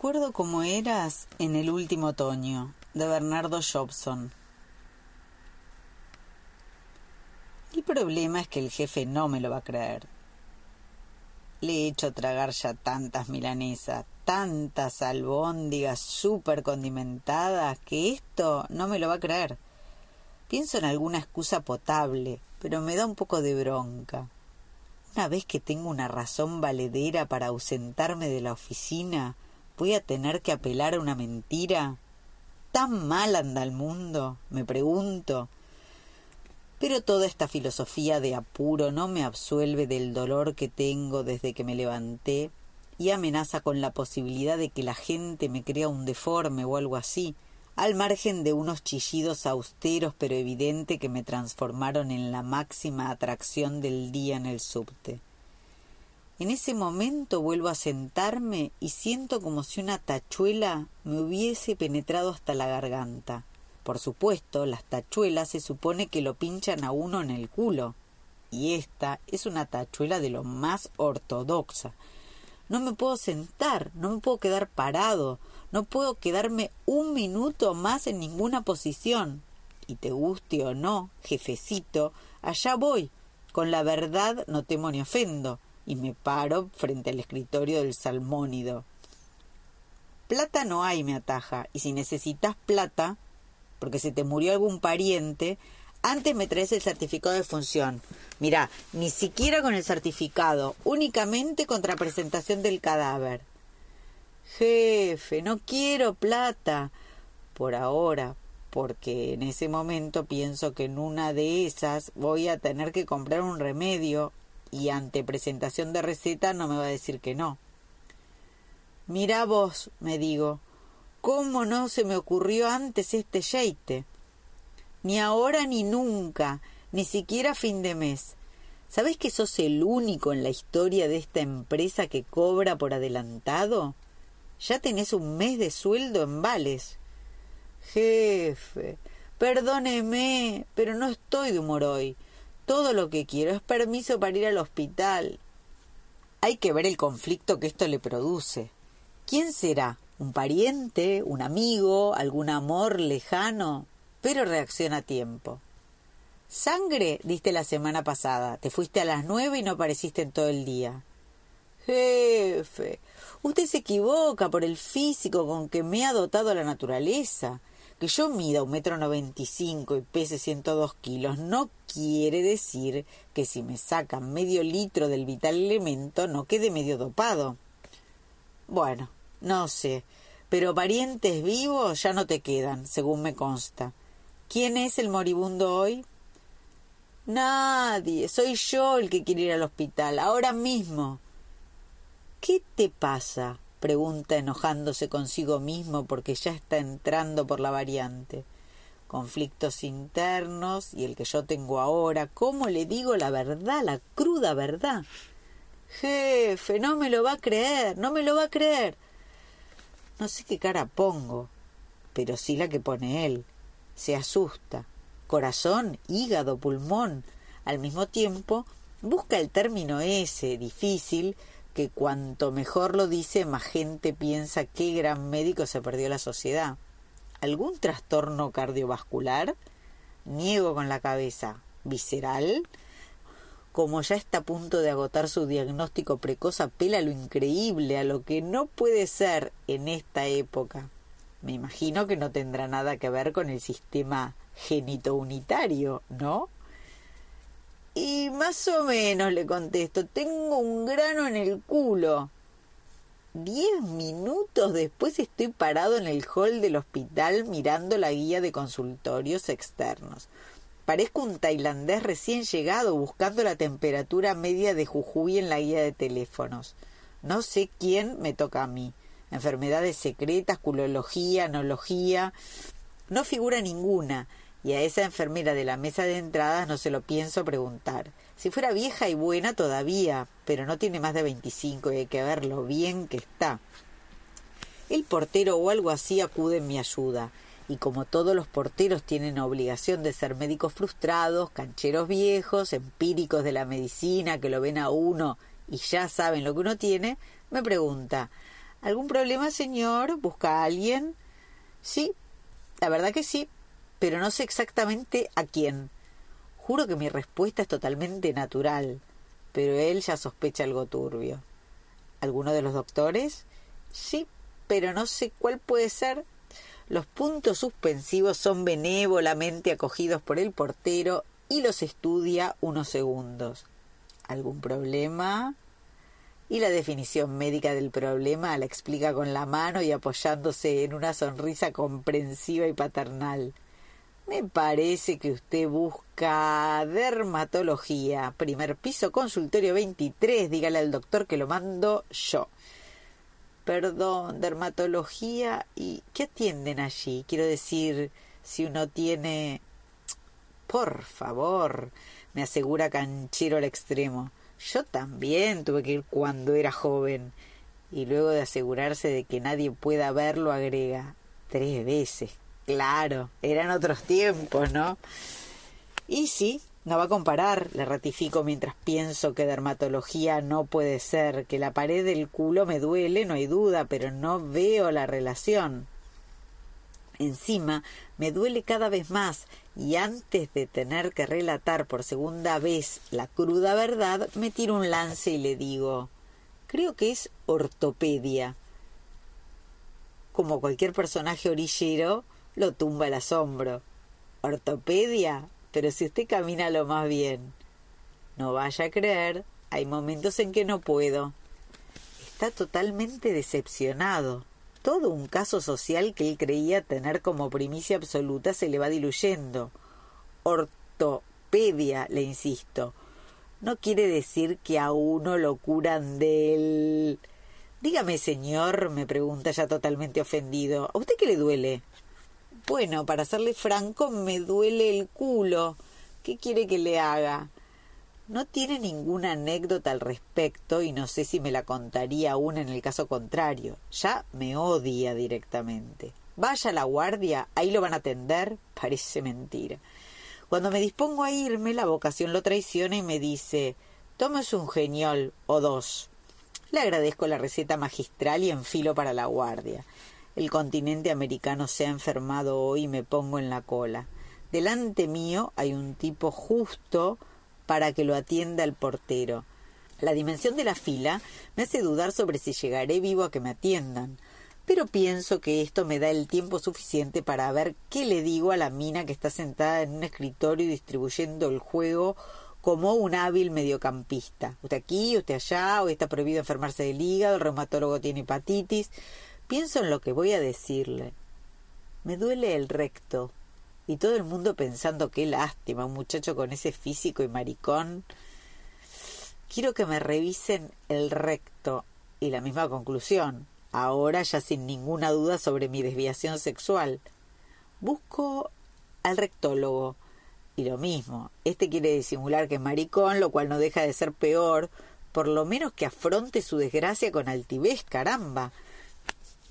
acuerdo cómo eras en el último otoño, de Bernardo Jobson. El problema es que el jefe no me lo va a creer. Le he hecho tragar ya tantas milanesas, tantas albóndigas súper condimentadas, que esto no me lo va a creer. Pienso en alguna excusa potable, pero me da un poco de bronca. Una vez que tengo una razón valedera para ausentarme de la oficina, ¿voy a tener que apelar a una mentira? ¿Tan mal anda el mundo? me pregunto. Pero toda esta filosofía de apuro no me absuelve del dolor que tengo desde que me levanté y amenaza con la posibilidad de que la gente me crea un deforme o algo así, al margen de unos chillidos austeros pero evidente que me transformaron en la máxima atracción del día en el subte. En ese momento vuelvo a sentarme y siento como si una tachuela me hubiese penetrado hasta la garganta. Por supuesto, las tachuelas se supone que lo pinchan a uno en el culo. Y esta es una tachuela de lo más ortodoxa. No me puedo sentar, no me puedo quedar parado, no puedo quedarme un minuto más en ninguna posición. Y te guste o no, jefecito, allá voy. Con la verdad no temo ni ofendo. Y me paro frente al escritorio del salmónido. Plata no hay, me ataja. Y si necesitas plata, porque se te murió algún pariente, antes me traes el certificado de función. Mira, ni siquiera con el certificado, únicamente contra presentación del cadáver. Jefe, no quiero plata. Por ahora, porque en ese momento pienso que en una de esas voy a tener que comprar un remedio y ante presentación de receta no me va a decir que no. Mira vos, me digo, ¿cómo no se me ocurrió antes este yeite? Ni ahora ni nunca, ni siquiera fin de mes. ¿Sabés que sos el único en la historia de esta empresa que cobra por adelantado? Ya tenés un mes de sueldo en vales. Jefe, perdóneme, pero no estoy de humor hoy. Todo lo que quiero es permiso para ir al hospital. Hay que ver el conflicto que esto le produce. ¿Quién será? ¿Un pariente? ¿Un amigo? ¿Algún amor lejano? Pero reacciona a tiempo. Sangre diste la semana pasada. Te fuiste a las nueve y no apareciste en todo el día. Jefe, usted se equivoca por el físico con que me ha dotado la naturaleza. Que yo mida un metro noventa y cinco y pese ciento dos kilos no quiere decir que si me sacan medio litro del vital elemento no quede medio dopado. Bueno, no sé, pero parientes vivos ya no te quedan, según me consta. ¿Quién es el moribundo hoy? Nadie, soy yo el que quiere ir al hospital, ahora mismo. ¿Qué te pasa? Pregunta enojándose consigo mismo porque ya está entrando por la variante. Conflictos internos y el que yo tengo ahora. ¿Cómo le digo la verdad, la cruda verdad? Jefe, no me lo va a creer, no me lo va a creer. No sé qué cara pongo, pero sí la que pone él. Se asusta. Corazón, hígado, pulmón. Al mismo tiempo, busca el término ese, difícil, cuanto mejor lo dice, más gente piensa qué gran médico se perdió la sociedad. ¿Algún trastorno cardiovascular? Niego con la cabeza. ¿Visceral? Como ya está a punto de agotar su diagnóstico precoz, apela a lo increíble, a lo que no puede ser en esta época. Me imagino que no tendrá nada que ver con el sistema genito unitario, ¿no? Y más o menos le contesto, tengo un grano en el culo. Diez minutos después estoy parado en el hall del hospital mirando la guía de consultorios externos. Parezco un tailandés recién llegado buscando la temperatura media de Jujuy en la guía de teléfonos. No sé quién me toca a mí. Enfermedades secretas, culología, anología. No figura ninguna y a esa enfermera de la mesa de entradas no se lo pienso preguntar. Si fuera vieja y buena todavía, pero no tiene más de veinticinco y hay que ver lo bien que está. El portero o algo así acude en mi ayuda, y como todos los porteros tienen obligación de ser médicos frustrados, cancheros viejos, empíricos de la medicina que lo ven a uno y ya saben lo que uno tiene, me pregunta ¿Algún problema, señor? ¿Busca a alguien? Sí, la verdad que sí, pero no sé exactamente a quién. Juro que mi respuesta es totalmente natural, pero él ya sospecha algo turbio. ¿Alguno de los doctores? Sí, pero no sé cuál puede ser. Los puntos suspensivos son benévolamente acogidos por el portero y los estudia unos segundos. ¿Algún problema? Y la definición médica del problema la explica con la mano y apoyándose en una sonrisa comprensiva y paternal. Me parece que usted busca dermatología. Primer piso, consultorio 23. Dígale al doctor que lo mando yo. Perdón, dermatología. ¿Y qué atienden allí? Quiero decir, si uno tiene... Por favor, me asegura Canchero al extremo. Yo también tuve que ir cuando era joven. Y luego de asegurarse de que nadie pueda verlo, agrega tres veces. Claro, eran otros tiempos, ¿no? Y sí, no va a comparar, le ratifico mientras pienso que dermatología no puede ser, que la pared del culo me duele, no hay duda, pero no veo la relación. Encima, me duele cada vez más, y antes de tener que relatar por segunda vez la cruda verdad, me tiro un lance y le digo creo que es ortopedia. Como cualquier personaje orillero, lo tumba el asombro. ¿Ortopedia? Pero si usted camina lo más bien. No vaya a creer, hay momentos en que no puedo. Está totalmente decepcionado. Todo un caso social que él creía tener como primicia absoluta se le va diluyendo. Ortopedia, le insisto. No quiere decir que a uno lo curan del... Dígame, señor, me pregunta ya totalmente ofendido, ¿a usted qué le duele? Bueno, para serle franco, me duele el culo. ¿Qué quiere que le haga? No tiene ninguna anécdota al respecto y no sé si me la contaría aún en el caso contrario. Ya me odia directamente. Vaya a la guardia, ahí lo van a atender. Parece mentira. Cuando me dispongo a irme, la vocación lo traiciona y me dice Tómese un geniol o dos. Le agradezco la receta magistral y enfilo para la guardia. El continente americano se ha enfermado hoy y me pongo en la cola. Delante mío hay un tipo justo para que lo atienda el portero. La dimensión de la fila me hace dudar sobre si llegaré vivo a que me atiendan, pero pienso que esto me da el tiempo suficiente para ver qué le digo a la mina que está sentada en un escritorio distribuyendo el juego como un hábil mediocampista. Usted aquí, usted allá, hoy está prohibido enfermarse del hígado, el reumatólogo tiene hepatitis. Pienso en lo que voy a decirle. Me duele el recto. Y todo el mundo pensando qué lástima, un muchacho con ese físico y maricón. Quiero que me revisen el recto. Y la misma conclusión. Ahora ya sin ninguna duda sobre mi desviación sexual. Busco al rectólogo. Y lo mismo. Este quiere disimular que es maricón, lo cual no deja de ser peor. Por lo menos que afronte su desgracia con altivez, caramba.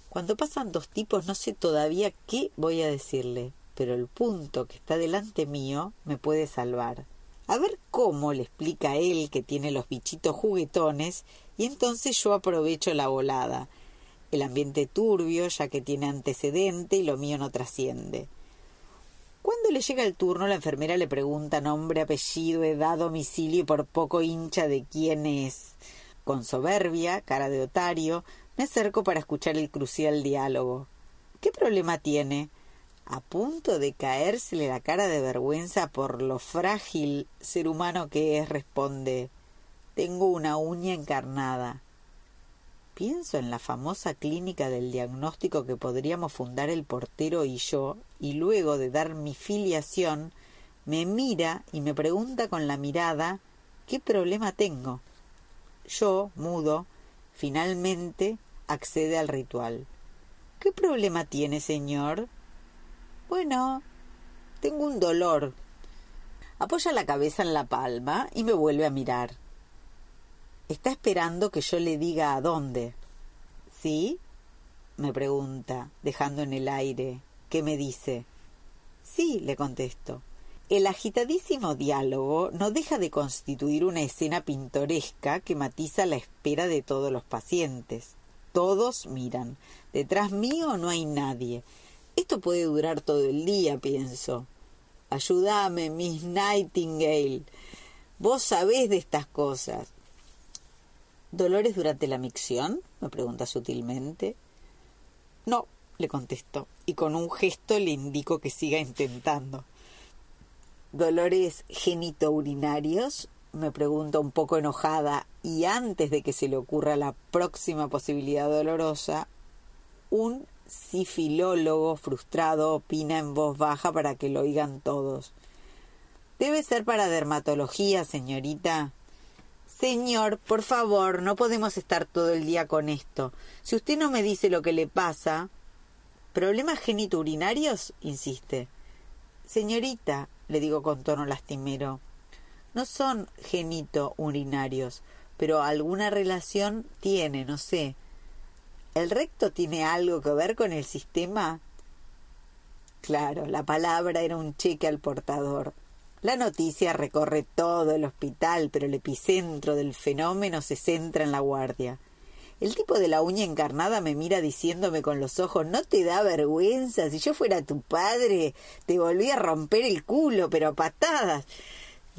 Cuando pasan dos tipos no sé todavía qué voy a decirle, pero el punto que está delante mío me puede salvar. A ver cómo le explica él que tiene los bichitos juguetones y entonces yo aprovecho la volada. El ambiente turbio, ya que tiene antecedente y lo mío no trasciende. Cuando le llega el turno, la enfermera le pregunta nombre, apellido, edad, domicilio y por poco hincha de quién es. Con soberbia, cara de otario, me acerco para escuchar el crucial diálogo. ¿Qué problema tiene? A punto de caérsele la cara de vergüenza por lo frágil ser humano que es, responde Tengo una uña encarnada. Pienso en la famosa clínica del diagnóstico que podríamos fundar el portero y yo, y luego de dar mi filiación, me mira y me pregunta con la mirada ¿qué problema tengo? Yo, mudo, finalmente accede al ritual. ¿Qué problema tiene, señor? Bueno, tengo un dolor. Apoya la cabeza en la palma y me vuelve a mirar. Está esperando que yo le diga a dónde. ¿Sí? me pregunta, dejando en el aire. ¿Qué me dice? Sí, le contesto. El agitadísimo diálogo no deja de constituir una escena pintoresca que matiza la espera de todos los pacientes. Todos miran. Detrás mío no hay nadie. Esto puede durar todo el día, pienso. Ayúdame, Miss Nightingale. Vos sabés de estas cosas. ¿Dolores durante la micción? me pregunta sutilmente. No, le contesto, y con un gesto le indico que siga intentando. ¿Dolores genitourinarios? Me pregunta un poco enojada, y antes de que se le ocurra la próxima posibilidad dolorosa, un sifilólogo frustrado opina en voz baja para que lo oigan todos. Debe ser para dermatología, señorita. Señor, por favor, no podemos estar todo el día con esto. Si usted no me dice lo que le pasa. ¿Problemas genitourinarios? insiste. Señorita, le digo con tono lastimero, no son genito-urinarios, pero alguna relación tiene, no sé. ¿El recto tiene algo que ver con el sistema? Claro, la palabra era un cheque al portador. La noticia recorre todo el hospital, pero el epicentro del fenómeno se centra en la guardia. El tipo de la uña encarnada me mira diciéndome con los ojos ¿No te da vergüenza? Si yo fuera tu padre, te volví a romper el culo, pero a patadas.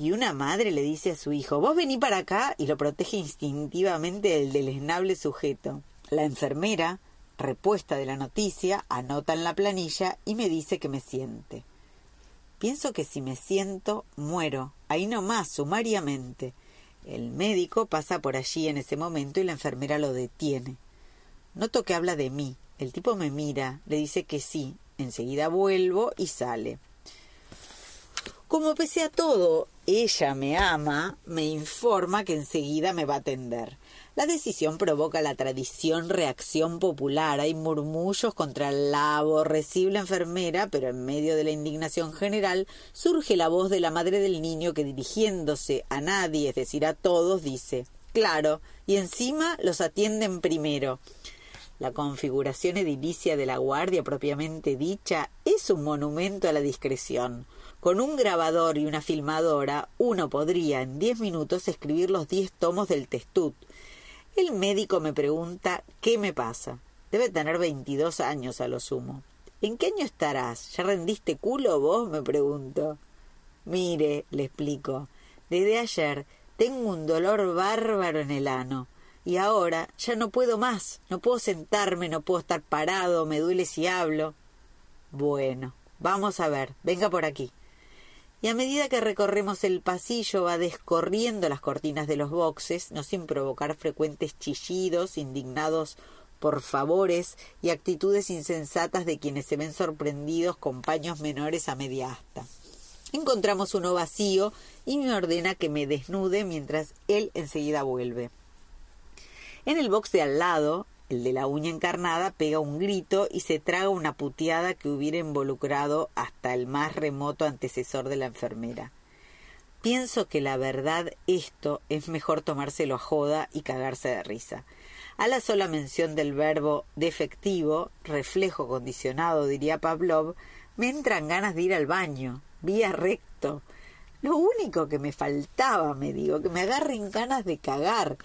Y una madre le dice a su hijo Vos vení para acá y lo protege instintivamente del deleznable sujeto. La enfermera, repuesta de la noticia, anota en la planilla y me dice que me siente. Pienso que si me siento, muero, ahí nomás, sumariamente. El médico pasa por allí en ese momento y la enfermera lo detiene. Noto que habla de mí. El tipo me mira, le dice que sí. Enseguida vuelvo y sale. Como pese a todo, ella me ama, me informa que enseguida me va a atender. La decisión provoca la tradición reacción popular. Hay murmullos contra la aborrecible enfermera, pero en medio de la indignación general surge la voz de la madre del niño que dirigiéndose a nadie, es decir, a todos, dice Claro, y encima los atienden primero. La configuración edilicia de la guardia propiamente dicha es un monumento a la discreción. Con un grabador y una filmadora uno podría en diez minutos escribir los diez tomos del testut, el médico me pregunta qué me pasa. Debe tener veintidós años a lo sumo. ¿En qué año estarás? ¿Ya rendiste culo vos? me pregunto. Mire, le explico. Desde ayer tengo un dolor bárbaro en el ano. Y ahora ya no puedo más. No puedo sentarme, no puedo estar parado, me duele si hablo. Bueno, vamos a ver. Venga por aquí y a medida que recorremos el pasillo va descorriendo las cortinas de los boxes, no sin provocar frecuentes chillidos, indignados por favores y actitudes insensatas de quienes se ven sorprendidos con paños menores a media asta. Encontramos uno vacío y me ordena que me desnude mientras él enseguida vuelve. En el box de al lado, el de la uña encarnada pega un grito y se traga una puteada que hubiera involucrado hasta el más remoto antecesor de la enfermera. Pienso que la verdad esto es mejor tomárselo a joda y cagarse de risa. A la sola mención del verbo defectivo, reflejo condicionado, diría Pavlov, me entran ganas de ir al baño, vía recto. Lo único que me faltaba, me digo, que me agarren ganas de cagar.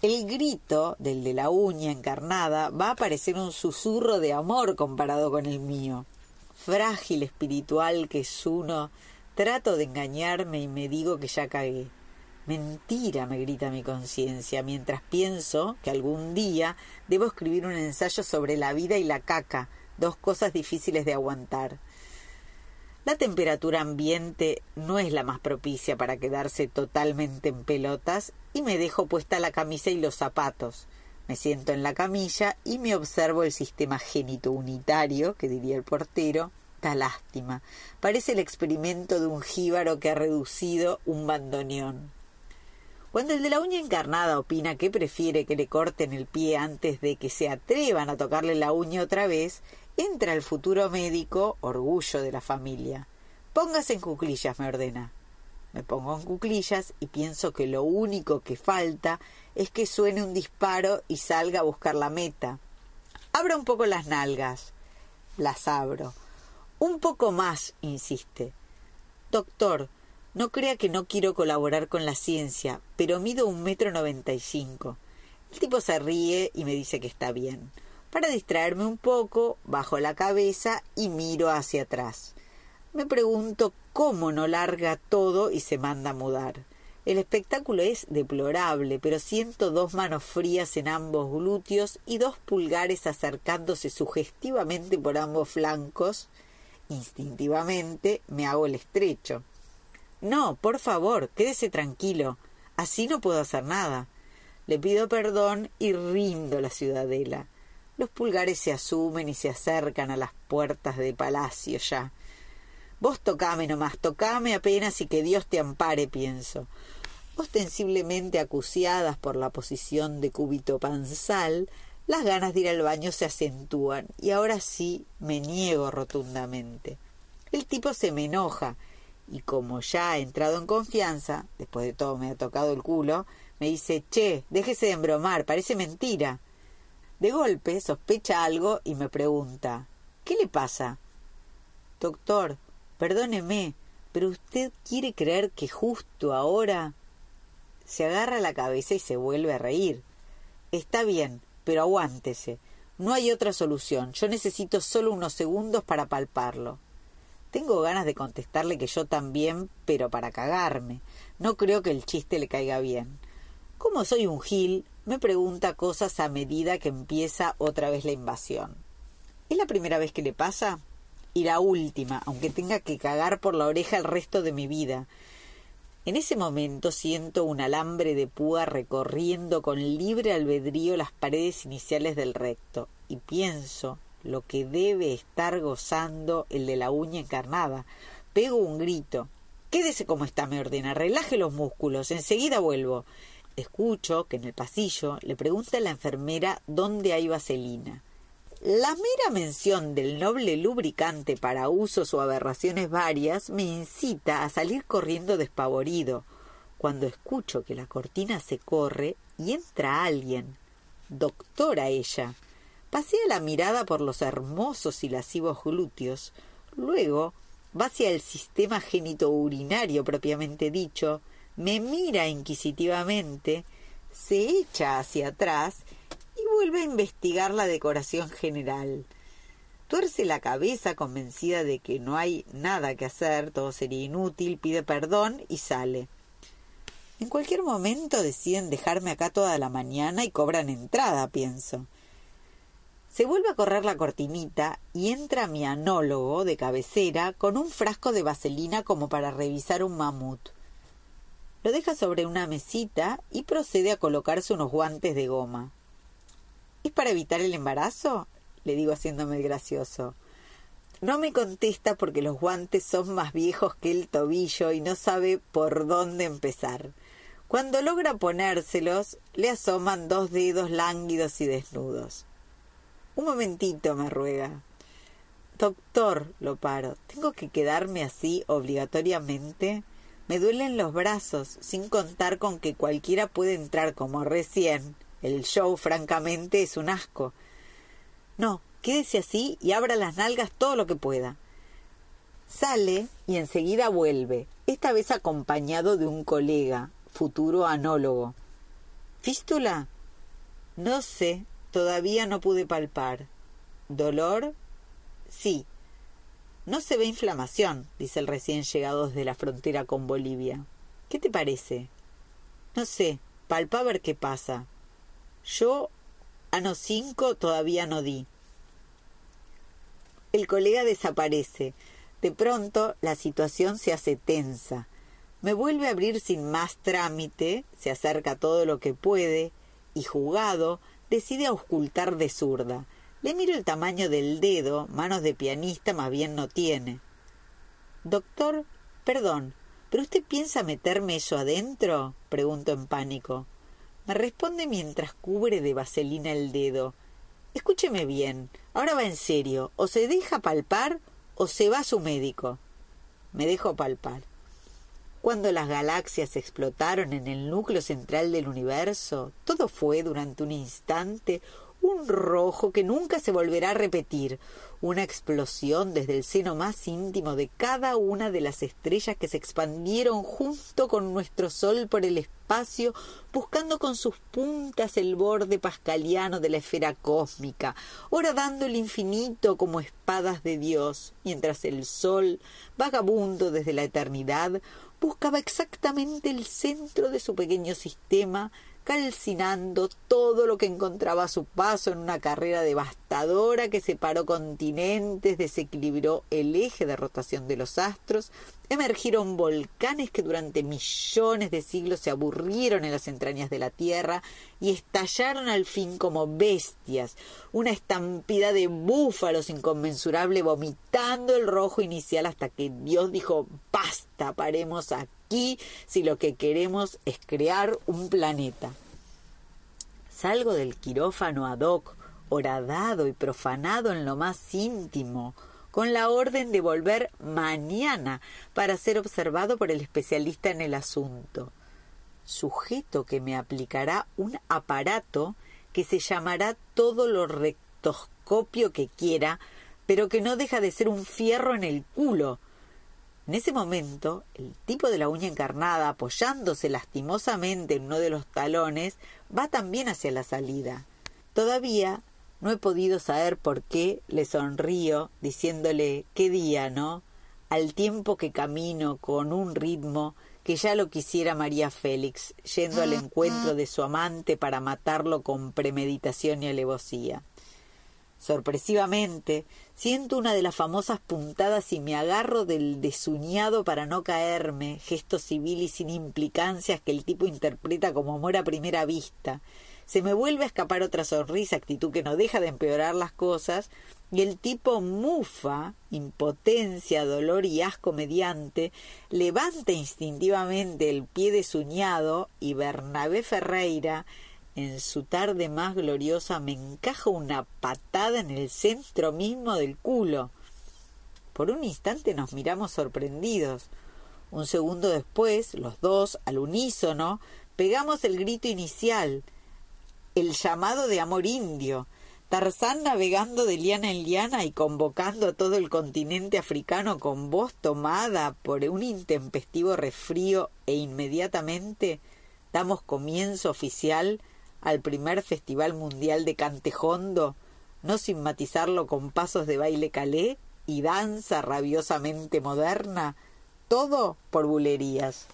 El grito del de la uña encarnada va a parecer un susurro de amor comparado con el mío. Frágil espiritual que es uno, trato de engañarme y me digo que ya cagué. Mentira, me grita mi conciencia, mientras pienso que algún día debo escribir un ensayo sobre la vida y la caca, dos cosas difíciles de aguantar. La temperatura ambiente no es la más propicia para quedarse totalmente en pelotas y me dejo puesta la camisa y los zapatos. Me siento en la camilla y me observo el sistema génito unitario, que diría el portero. Da lástima. Parece el experimento de un jíbaro que ha reducido un bandoneón. Cuando el de la uña encarnada opina que prefiere que le corten el pie antes de que se atrevan a tocarle la uña otra vez, Entra el futuro médico, orgullo de la familia. Póngase en cuclillas, me ordena. Me pongo en cuclillas y pienso que lo único que falta es que suene un disparo y salga a buscar la meta. Abra un poco las nalgas. Las abro. Un poco más, insiste. Doctor, no crea que no quiero colaborar con la ciencia, pero mido un metro noventa y cinco. El tipo se ríe y me dice que está bien. Para distraerme un poco, bajo la cabeza y miro hacia atrás. Me pregunto cómo no larga todo y se manda mudar. El espectáculo es deplorable, pero siento dos manos frías en ambos glúteos y dos pulgares acercándose sugestivamente por ambos flancos. Instintivamente me hago el estrecho. No, por favor, quédese tranquilo. Así no puedo hacer nada. Le pido perdón y rindo la ciudadela. Los pulgares se asumen y se acercan a las puertas de palacio ya. Vos tocame nomás, tocame apenas y que Dios te ampare, pienso. Ostensiblemente acuciadas por la posición de cúbito panzal, las ganas de ir al baño se acentúan y ahora sí me niego rotundamente. El tipo se me enoja y como ya ha entrado en confianza, después de todo me ha tocado el culo, me dice, che, déjese de embromar, parece mentira. De golpe sospecha algo y me pregunta ¿Qué le pasa? Doctor, perdóneme, pero usted quiere creer que justo ahora se agarra la cabeza y se vuelve a reír. Está bien, pero aguántese. No hay otra solución. Yo necesito solo unos segundos para palparlo. Tengo ganas de contestarle que yo también, pero para cagarme. No creo que el chiste le caiga bien. Como soy un gil, me pregunta cosas a medida que empieza otra vez la invasión. ¿Es la primera vez que le pasa? Y la última, aunque tenga que cagar por la oreja el resto de mi vida. En ese momento siento un alambre de púa recorriendo con libre albedrío las paredes iniciales del recto y pienso lo que debe estar gozando el de la uña encarnada. Pego un grito. Quédese como está, me ordena. Relaje los músculos. Enseguida vuelvo. Escucho que en el pasillo le pregunta a la enfermera dónde hay vaselina. La mera mención del noble lubricante para usos o aberraciones varias me incita a salir corriendo despavorido, cuando escucho que la cortina se corre y entra alguien. Doctora ella. Pasea la mirada por los hermosos y lascivos glúteos, luego va hacia el sistema genitourinario propiamente dicho, me mira inquisitivamente, se echa hacia atrás y vuelve a investigar la decoración general. Tuerce la cabeza convencida de que no hay nada que hacer, todo sería inútil, pide perdón y sale. En cualquier momento deciden dejarme acá toda la mañana y cobran entrada, pienso. Se vuelve a correr la cortinita y entra mi anólogo de cabecera con un frasco de vaselina como para revisar un mamut. Lo deja sobre una mesita y procede a colocarse unos guantes de goma. ¿Es para evitar el embarazo? le digo haciéndome gracioso. No me contesta porque los guantes son más viejos que el tobillo y no sabe por dónde empezar. Cuando logra ponérselos, le asoman dos dedos lánguidos y desnudos. Un momentito, me ruega. Doctor, lo paro, ¿tengo que quedarme así obligatoriamente? Me duelen los brazos, sin contar con que cualquiera puede entrar como recién. El show, francamente, es un asco. No, quédese así y abra las nalgas todo lo que pueda. Sale y enseguida vuelve, esta vez acompañado de un colega, futuro anólogo. ¿Fístula? No sé, todavía no pude palpar. ¿Dolor? Sí, no se ve inflamación, dice el recién llegado desde la frontera con Bolivia. ¿Qué te parece? No sé, palpa a ver qué pasa. Yo, ano cinco, todavía no di. El colega desaparece. De pronto la situación se hace tensa. Me vuelve a abrir sin más trámite, se acerca todo lo que puede, y jugado, decide auscultar de zurda. Le miro el tamaño del dedo, manos de pianista más bien no tiene. Doctor, perdón, ¿pero usted piensa meterme eso adentro? pregunto en pánico. Me responde mientras cubre de vaselina el dedo. Escúcheme bien, ahora va en serio, o se deja palpar o se va su médico. Me dejo palpar. Cuando las galaxias explotaron en el núcleo central del universo, todo fue durante un instante un rojo que nunca se volverá a repetir, una explosión desde el seno más íntimo de cada una de las estrellas que se expandieron junto con nuestro Sol por el espacio, buscando con sus puntas el borde pascaliano de la esfera cósmica, horadando el infinito como espadas de Dios, mientras el Sol, vagabundo desde la eternidad, buscaba exactamente el centro de su pequeño sistema, calcinando todo lo que encontraba a su paso en una carrera devastadora que separó continentes, desequilibró el eje de rotación de los astros, emergieron volcanes que durante millones de siglos se aburrieron en las entrañas de la Tierra y estallaron al fin como bestias, una estampida de búfalos inconmensurable vomitando el rojo inicial hasta que Dios dijo basta, paremos aquí si lo que queremos es crear un planeta. Salgo del quirófano ad hoc, horadado y profanado en lo más íntimo, con la orden de volver mañana para ser observado por el especialista en el asunto, sujeto que me aplicará un aparato que se llamará todo lo rectoscopio que quiera, pero que no deja de ser un fierro en el culo, en ese momento, el tipo de la uña encarnada, apoyándose lastimosamente en uno de los talones, va también hacia la salida. Todavía no he podido saber por qué le sonrío, diciéndole qué día, ¿no? Al tiempo que camino con un ritmo que ya lo quisiera María Félix, yendo al encuentro de su amante para matarlo con premeditación y alevosía. Sorpresivamente, siento una de las famosas puntadas y me agarro del desuñado para no caerme, gesto civil y sin implicancias que el tipo interpreta como amor a primera vista. Se me vuelve a escapar otra sonrisa, actitud que no deja de empeorar las cosas, y el tipo mufa, impotencia, dolor y asco mediante, levanta instintivamente el pie desuñado y Bernabé Ferreira, en su tarde más gloriosa me encaja una patada en el centro mismo del culo. Por un instante nos miramos sorprendidos. Un segundo después, los dos, al unísono, pegamos el grito inicial, el llamado de amor indio. Tarzán navegando de liana en liana y convocando a todo el continente africano con voz tomada por un intempestivo resfrío e inmediatamente damos comienzo oficial al primer Festival Mundial de Cantejondo, no sin matizarlo con pasos de baile calé y danza rabiosamente moderna, todo por bulerías.